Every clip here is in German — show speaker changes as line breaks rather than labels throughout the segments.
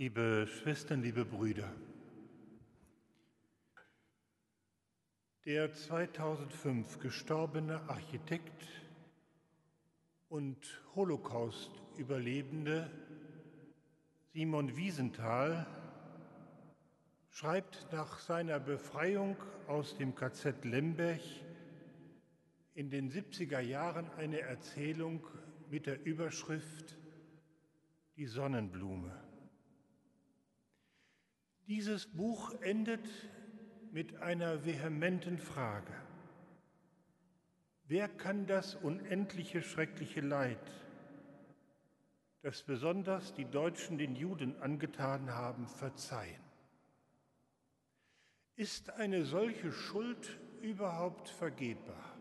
Liebe Schwestern, liebe Brüder, der 2005 gestorbene Architekt und Holocaust-Überlebende Simon Wiesenthal schreibt nach seiner Befreiung aus dem KZ Lemberg in den 70er Jahren eine Erzählung mit der Überschrift Die Sonnenblume. Dieses Buch endet mit einer vehementen Frage. Wer kann das unendliche schreckliche Leid, das besonders die Deutschen den Juden angetan haben, verzeihen? Ist eine solche Schuld überhaupt vergebbar?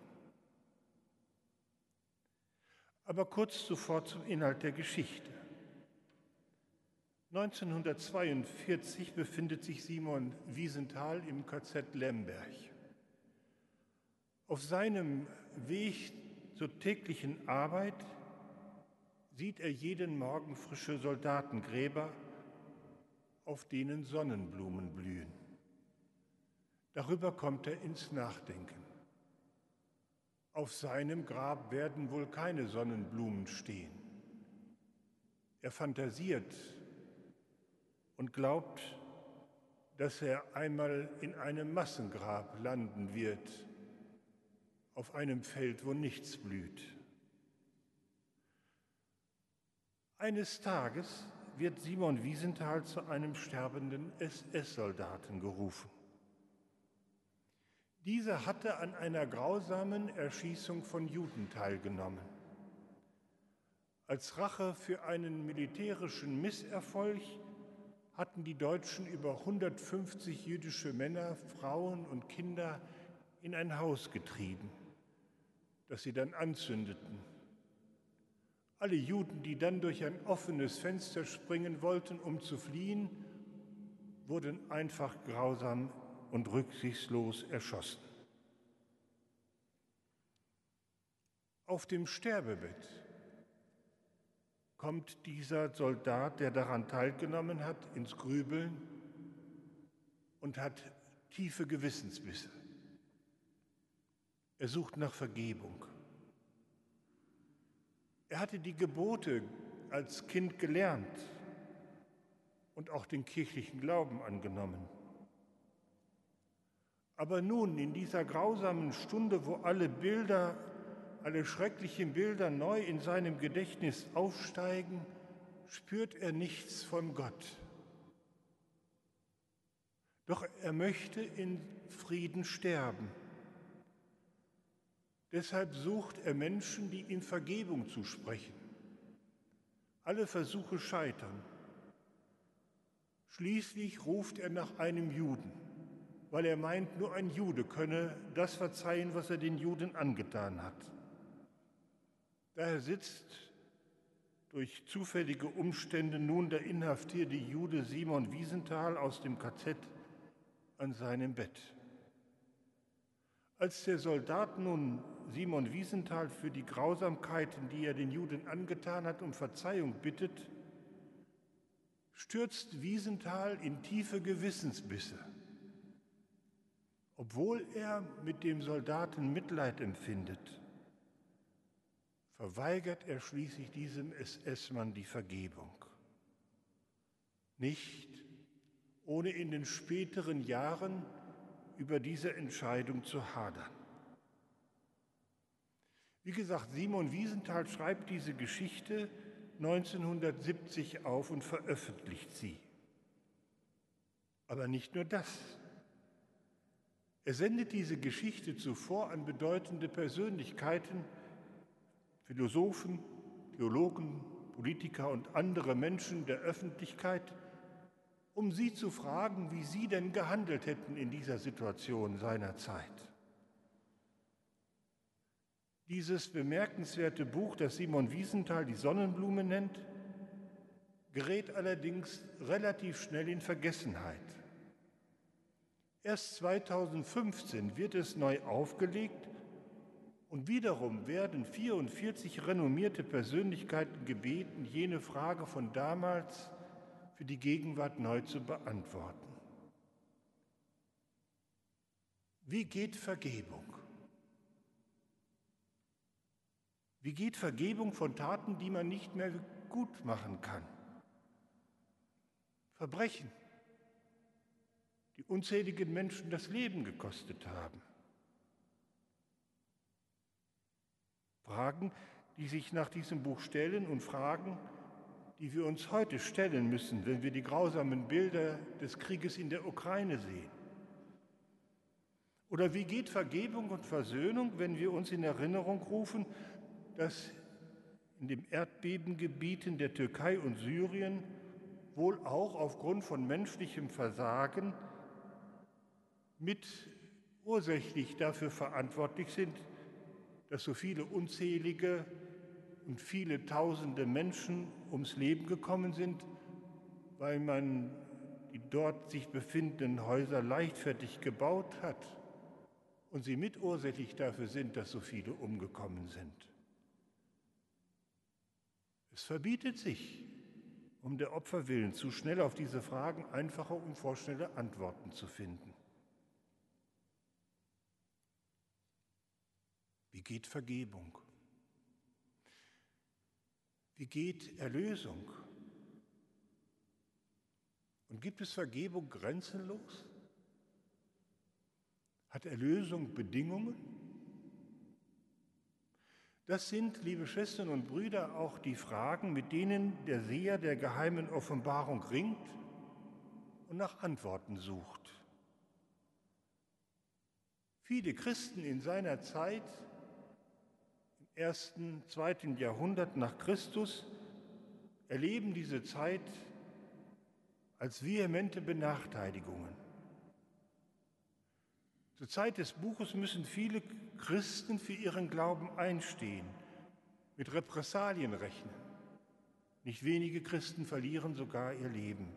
Aber kurz zuvor zum Inhalt der Geschichte. 1942 befindet sich Simon Wiesenthal im KZ Lemberg. Auf seinem Weg zur täglichen Arbeit sieht er jeden Morgen frische Soldatengräber, auf denen Sonnenblumen blühen. Darüber kommt er ins Nachdenken. Auf seinem Grab werden wohl keine Sonnenblumen stehen. Er fantasiert und glaubt, dass er einmal in einem Massengrab landen wird, auf einem Feld, wo nichts blüht. Eines Tages wird Simon Wiesenthal zu einem sterbenden SS-Soldaten gerufen. Dieser hatte an einer grausamen Erschießung von Juden teilgenommen. Als Rache für einen militärischen Misserfolg hatten die Deutschen über 150 jüdische Männer, Frauen und Kinder in ein Haus getrieben, das sie dann anzündeten. Alle Juden, die dann durch ein offenes Fenster springen wollten, um zu fliehen, wurden einfach grausam und rücksichtslos erschossen. Auf dem Sterbebett kommt dieser Soldat, der daran teilgenommen hat, ins Grübeln und hat tiefe Gewissensbisse. Er sucht nach Vergebung. Er hatte die Gebote als Kind gelernt und auch den kirchlichen Glauben angenommen. Aber nun, in dieser grausamen Stunde, wo alle Bilder, alle schrecklichen Bilder neu in seinem Gedächtnis aufsteigen, spürt er nichts von Gott. Doch er möchte in Frieden sterben. Deshalb sucht er Menschen, die ihm Vergebung zusprechen. Alle Versuche scheitern. Schließlich ruft er nach einem Juden weil er meint, nur ein Jude könne das verzeihen, was er den Juden angetan hat. Daher sitzt durch zufällige Umstände nun der inhaftierte Jude Simon Wiesenthal aus dem KZ an seinem Bett. Als der Soldat nun Simon Wiesenthal für die Grausamkeiten, die er den Juden angetan hat, um Verzeihung bittet, stürzt Wiesenthal in tiefe Gewissensbisse obwohl er mit dem Soldaten Mitleid empfindet, verweigert er schließlich diesem SS-Mann die Vergebung. Nicht ohne in den späteren Jahren über diese Entscheidung zu hadern. Wie gesagt, Simon Wiesenthal schreibt diese Geschichte 1970 auf und veröffentlicht sie. Aber nicht nur das. Er sendet diese Geschichte zuvor an bedeutende Persönlichkeiten, Philosophen, Theologen, Politiker und andere Menschen der Öffentlichkeit, um sie zu fragen, wie sie denn gehandelt hätten in dieser Situation seiner Zeit. Dieses bemerkenswerte Buch, das Simon Wiesenthal die Sonnenblume nennt, gerät allerdings relativ schnell in Vergessenheit. Erst 2015 wird es neu aufgelegt und wiederum werden 44 renommierte Persönlichkeiten gebeten, jene Frage von damals für die Gegenwart neu zu beantworten. Wie geht Vergebung? Wie geht Vergebung von Taten, die man nicht mehr gut machen kann? Verbrechen, die unzähligen Menschen das Leben gekostet haben. Fragen, die sich nach diesem Buch stellen und Fragen, die wir uns heute stellen müssen, wenn wir die grausamen Bilder des Krieges in der Ukraine sehen. Oder wie geht Vergebung und Versöhnung, wenn wir uns in Erinnerung rufen, dass in den Erdbebengebieten der Türkei und Syrien wohl auch aufgrund von menschlichem Versagen mit ursächlich dafür verantwortlich sind, dass so viele unzählige und viele tausende Menschen ums Leben gekommen sind, weil man die dort sich befindenden Häuser leichtfertig gebaut hat und sie mitursächlich dafür sind, dass so viele umgekommen sind. Es verbietet sich, um der Opfer willen, zu schnell auf diese Fragen einfache und vorschnelle Antworten zu finden. Wie geht Vergebung? Wie geht Erlösung? Und gibt es Vergebung grenzenlos? Hat Erlösung Bedingungen? Das sind, liebe Schwestern und Brüder, auch die Fragen, mit denen der Seher der geheimen Offenbarung ringt und nach Antworten sucht. Viele Christen in seiner Zeit ersten, zweiten Jahrhundert nach Christus erleben diese Zeit als vehemente Benachteiligungen. Zur Zeit des Buches müssen viele Christen für ihren Glauben einstehen, mit Repressalien rechnen. Nicht wenige Christen verlieren sogar ihr Leben.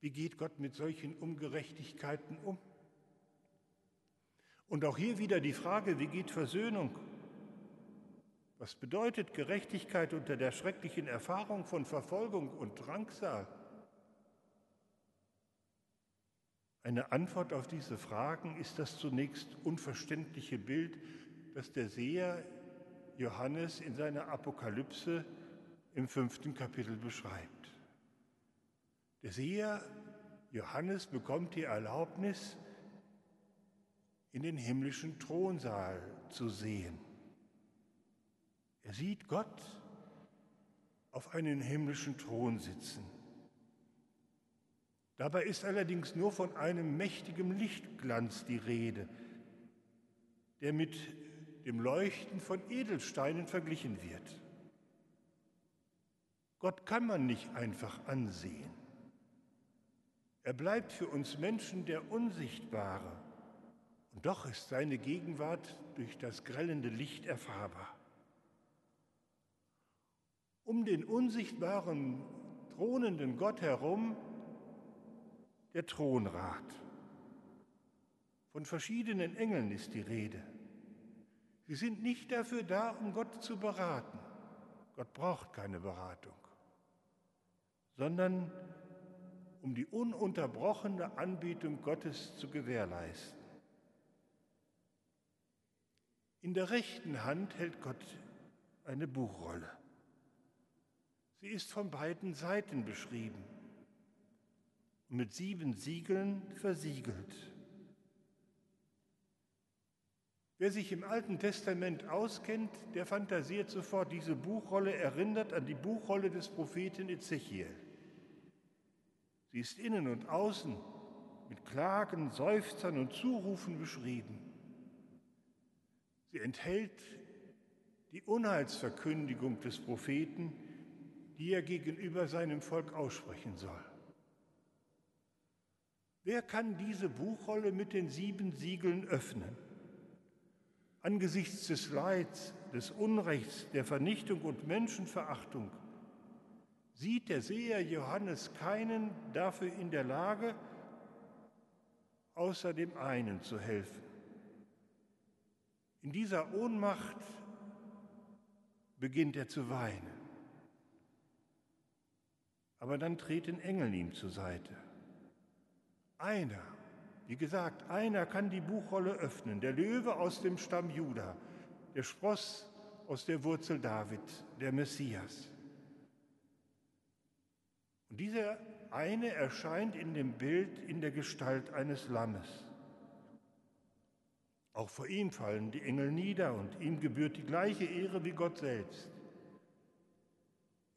Wie geht Gott mit solchen Ungerechtigkeiten um? Und auch hier wieder die Frage, wie geht Versöhnung? Was bedeutet Gerechtigkeit unter der schrecklichen Erfahrung von Verfolgung und Drangsal? Eine Antwort auf diese Fragen ist das zunächst unverständliche Bild, das der Seher Johannes in seiner Apokalypse im fünften Kapitel beschreibt. Der Seher Johannes bekommt die Erlaubnis, in den himmlischen Thronsaal zu sehen. Er sieht Gott auf einen himmlischen Thron sitzen. Dabei ist allerdings nur von einem mächtigen Lichtglanz die Rede, der mit dem Leuchten von Edelsteinen verglichen wird. Gott kann man nicht einfach ansehen. Er bleibt für uns Menschen der Unsichtbare und doch ist seine Gegenwart durch das grellende Licht erfahrbar. Um den unsichtbaren, thronenden Gott herum der Thronrat. Von verschiedenen Engeln ist die Rede. Sie sind nicht dafür da, um Gott zu beraten. Gott braucht keine Beratung, sondern um die ununterbrochene Anbetung Gottes zu gewährleisten. In der rechten Hand hält Gott eine Buchrolle. Sie ist von beiden Seiten beschrieben und mit sieben Siegeln versiegelt. Wer sich im Alten Testament auskennt, der fantasiert sofort, diese Buchrolle erinnert an die Buchrolle des Propheten Ezechiel. Sie ist innen und außen mit Klagen, Seufzern und Zurufen beschrieben. Sie enthält die Unheilsverkündigung des Propheten, die er gegenüber seinem Volk aussprechen soll. Wer kann diese Buchrolle mit den sieben Siegeln öffnen? Angesichts des Leids, des Unrechts, der Vernichtung und Menschenverachtung sieht der Seher Johannes keinen dafür in der Lage, außer dem einen zu helfen, in dieser Ohnmacht beginnt er zu weinen. aber dann treten Engel ihm zur Seite. Einer, wie gesagt, einer kann die Buchrolle öffnen, der Löwe aus dem Stamm Juda, der Spross aus der Wurzel David, der Messias. Und dieser eine erscheint in dem Bild in der Gestalt eines Lammes. Auch vor ihm fallen die Engel nieder und ihm gebührt die gleiche Ehre wie Gott selbst.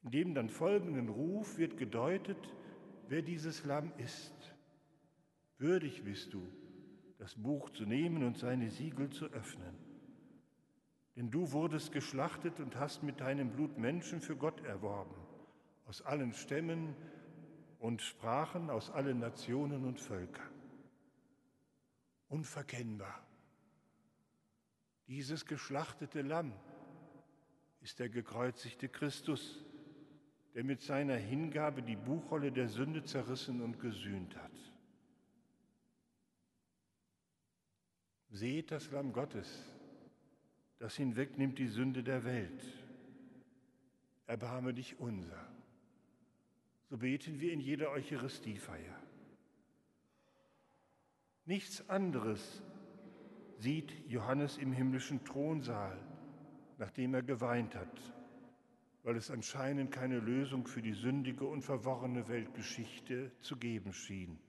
In dem dann folgenden Ruf wird gedeutet, wer dieses Lamm ist. Würdig bist du, das Buch zu nehmen und seine Siegel zu öffnen. Denn du wurdest geschlachtet und hast mit deinem Blut Menschen für Gott erworben, aus allen Stämmen und Sprachen, aus allen Nationen und Völkern. Unverkennbar dieses geschlachtete Lamm ist der gekreuzigte Christus, der mit seiner Hingabe die Buchrolle der Sünde zerrissen und gesühnt hat. Seht das Lamm Gottes, das hinwegnimmt die Sünde der Welt. Erbarme dich unser. So beten wir in jeder Eucharistiefeier. Nichts anderes sieht Johannes im himmlischen Thronsaal, nachdem er geweint hat, weil es anscheinend keine Lösung für die sündige und verworrene Weltgeschichte zu geben schien.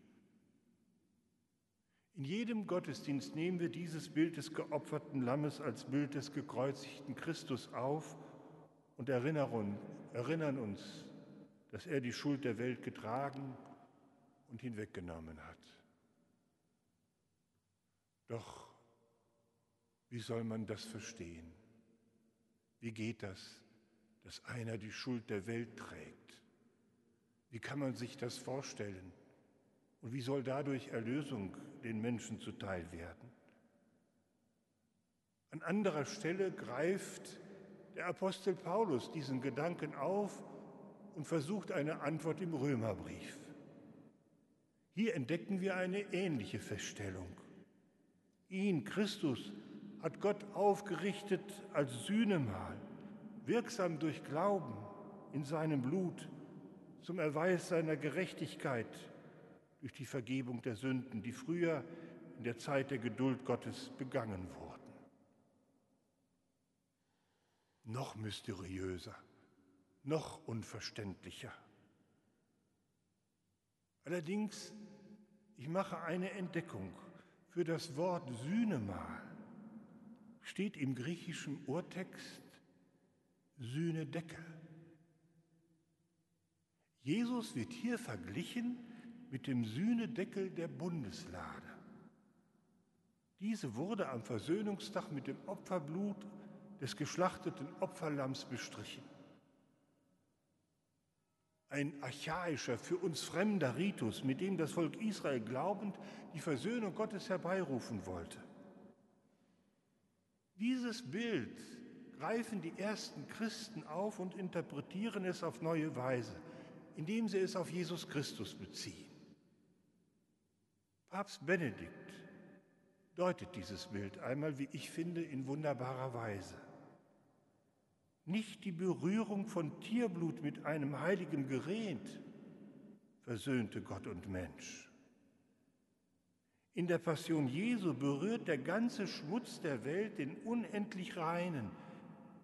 In jedem Gottesdienst nehmen wir dieses Bild des geopferten Lammes als Bild des gekreuzigten Christus auf und erinnern uns, dass er die Schuld der Welt getragen und hinweggenommen hat. Doch wie soll man das verstehen? Wie geht das, dass einer die Schuld der Welt trägt? Wie kann man sich das vorstellen? Und wie soll dadurch Erlösung den Menschen zuteil werden? An anderer Stelle greift der Apostel Paulus diesen Gedanken auf und versucht eine Antwort im Römerbrief. Hier entdecken wir eine ähnliche Feststellung. Ihn, Christus, hat Gott aufgerichtet als Sühnemal, wirksam durch Glauben in seinem Blut, zum Erweis seiner Gerechtigkeit durch die Vergebung der Sünden, die früher in der Zeit der Geduld Gottes begangen wurden. Noch mysteriöser, noch unverständlicher. Allerdings, ich mache eine Entdeckung für das Wort Sühnemal steht im griechischen Urtext Sühnedeckel. Jesus wird hier verglichen mit dem Sühnedeckel der Bundeslade. Diese wurde am Versöhnungstag mit dem Opferblut des geschlachteten Opferlamms bestrichen. Ein archaischer, für uns fremder Ritus, mit dem das Volk Israel glaubend die Versöhnung Gottes herbeirufen wollte. Dieses Bild greifen die ersten Christen auf und interpretieren es auf neue Weise, indem sie es auf Jesus Christus beziehen. Papst Benedikt deutet dieses Bild einmal, wie ich finde, in wunderbarer Weise. Nicht die Berührung von Tierblut mit einem heiligen Gerät versöhnte Gott und Mensch. In der Passion Jesu berührt der ganze Schmutz der Welt den unendlich Reinen,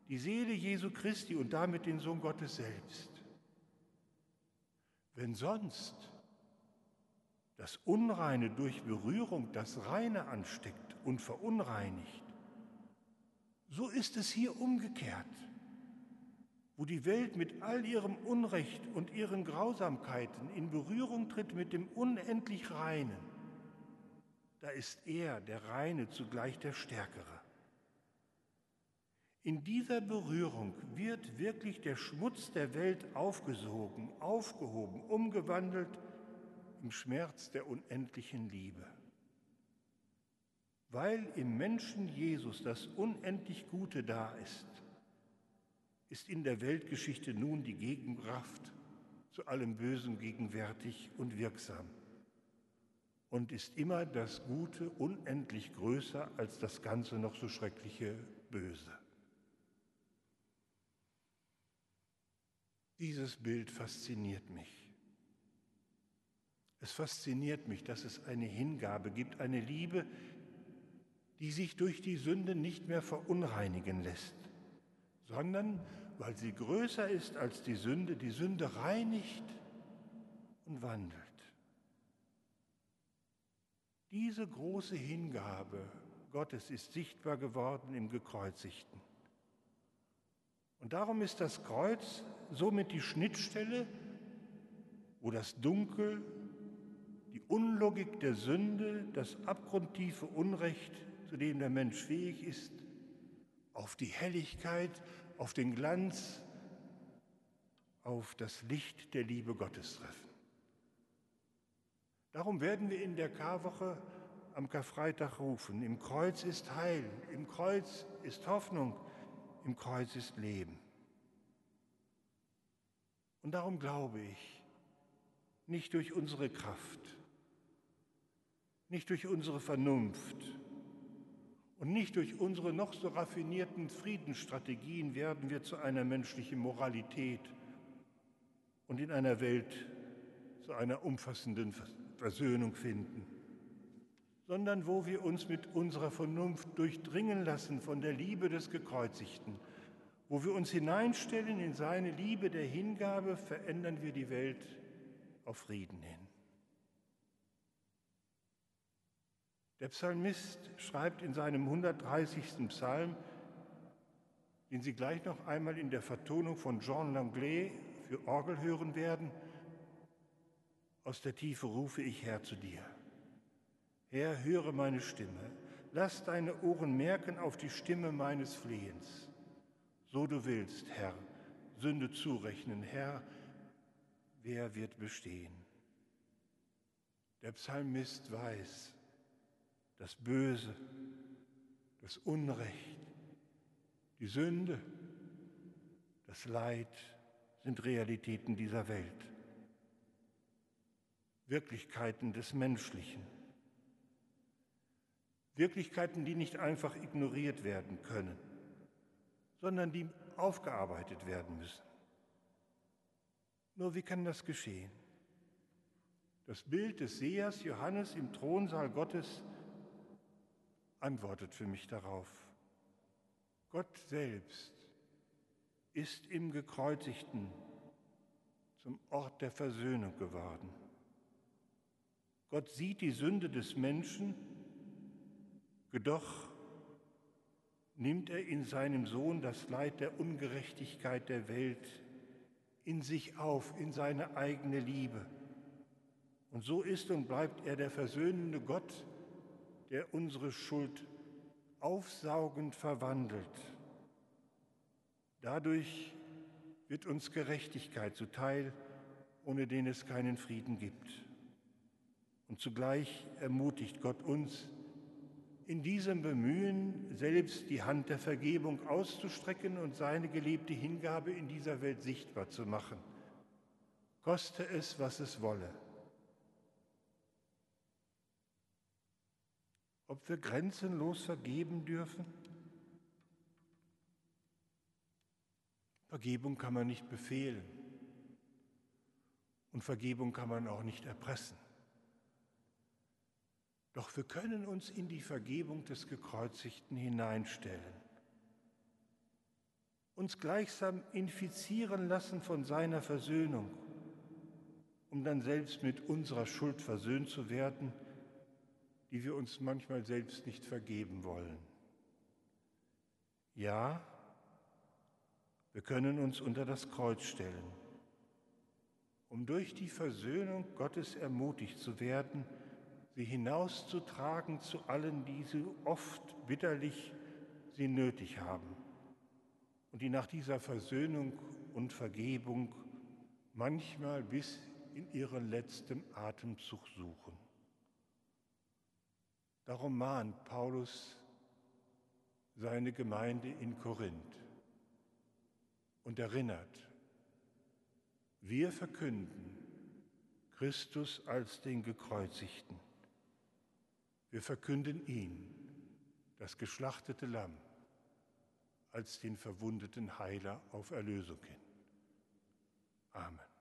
die Seele Jesu Christi und damit den Sohn Gottes selbst. Wenn sonst das Unreine durch Berührung das Reine ansteckt und verunreinigt, so ist es hier umgekehrt, wo die Welt mit all ihrem Unrecht und ihren Grausamkeiten in Berührung tritt mit dem unendlich Reinen da ist er, der Reine, zugleich der Stärkere. In dieser Berührung wird wirklich der Schmutz der Welt aufgesogen, aufgehoben, umgewandelt im Schmerz der unendlichen Liebe. Weil im Menschen Jesus das unendlich Gute da ist, ist in der Weltgeschichte nun die Gegenkraft zu allem Bösen gegenwärtig und wirksam und ist immer das Gute unendlich größer als das Ganze noch so schreckliche Böse. Dieses Bild fasziniert mich. Es fasziniert mich, dass es eine Hingabe gibt, eine Liebe, die sich durch die Sünde nicht mehr verunreinigen lässt, sondern weil sie größer ist als die Sünde, die Sünde reinigt und wandelt. Diese große Hingabe Gottes ist sichtbar geworden im Gekreuzigten. Und darum ist das Kreuz somit die Schnittstelle, wo das Dunkel, die Unlogik der Sünde, das abgrundtiefe Unrecht, zu dem der Mensch fähig ist, auf die Helligkeit, auf den Glanz, auf das Licht der Liebe Gottes treffen. Darum werden wir in der Karwoche am Karfreitag rufen, im Kreuz ist Heil, im Kreuz ist Hoffnung, im Kreuz ist Leben. Und darum glaube ich, nicht durch unsere Kraft, nicht durch unsere Vernunft und nicht durch unsere noch so raffinierten Friedensstrategien werden wir zu einer menschlichen Moralität und in einer Welt zu einer umfassenden Versöhnung finden, sondern wo wir uns mit unserer Vernunft durchdringen lassen von der Liebe des Gekreuzigten, wo wir uns hineinstellen in seine Liebe der Hingabe, verändern wir die Welt auf Frieden hin. Der Psalmist schreibt in seinem 130. Psalm, den Sie gleich noch einmal in der Vertonung von Jean Langlais für Orgel hören werden, aus der Tiefe rufe ich Herr zu dir. Herr, höre meine Stimme. Lass deine Ohren merken auf die Stimme meines Flehens. So du willst, Herr, Sünde zurechnen, Herr, wer wird bestehen? Der Psalmist weiß, das Böse, das Unrecht, die Sünde, das Leid sind Realitäten dieser Welt. Wirklichkeiten des Menschlichen. Wirklichkeiten, die nicht einfach ignoriert werden können, sondern die aufgearbeitet werden müssen. Nur wie kann das geschehen? Das Bild des Sehers Johannes im Thronsaal Gottes antwortet für mich darauf. Gott selbst ist im Gekreuzigten zum Ort der Versöhnung geworden. Gott sieht die Sünde des Menschen, jedoch nimmt er in seinem Sohn das Leid der Ungerechtigkeit der Welt in sich auf, in seine eigene Liebe. Und so ist und bleibt er der versöhnende Gott, der unsere Schuld aufsaugend verwandelt. Dadurch wird uns Gerechtigkeit zuteil, ohne den es keinen Frieden gibt. Und zugleich ermutigt Gott uns, in diesem Bemühen selbst die Hand der Vergebung auszustrecken und seine geliebte Hingabe in dieser Welt sichtbar zu machen, koste es, was es wolle. Ob wir grenzenlos vergeben dürfen? Vergebung kann man nicht befehlen und Vergebung kann man auch nicht erpressen. Doch wir können uns in die Vergebung des Gekreuzigten hineinstellen, uns gleichsam infizieren lassen von seiner Versöhnung, um dann selbst mit unserer Schuld versöhnt zu werden, die wir uns manchmal selbst nicht vergeben wollen. Ja, wir können uns unter das Kreuz stellen, um durch die Versöhnung Gottes ermutigt zu werden, sie hinauszutragen zu allen, die so oft bitterlich sie nötig haben und die nach dieser Versöhnung und Vergebung manchmal bis in ihren letzten Atemzug suchen. Darum mahnt Paulus seine Gemeinde in Korinth und erinnert, wir verkünden Christus als den Gekreuzigten. Wir verkünden ihn, das geschlachtete Lamm, als den verwundeten Heiler auf Erlösung hin. Amen.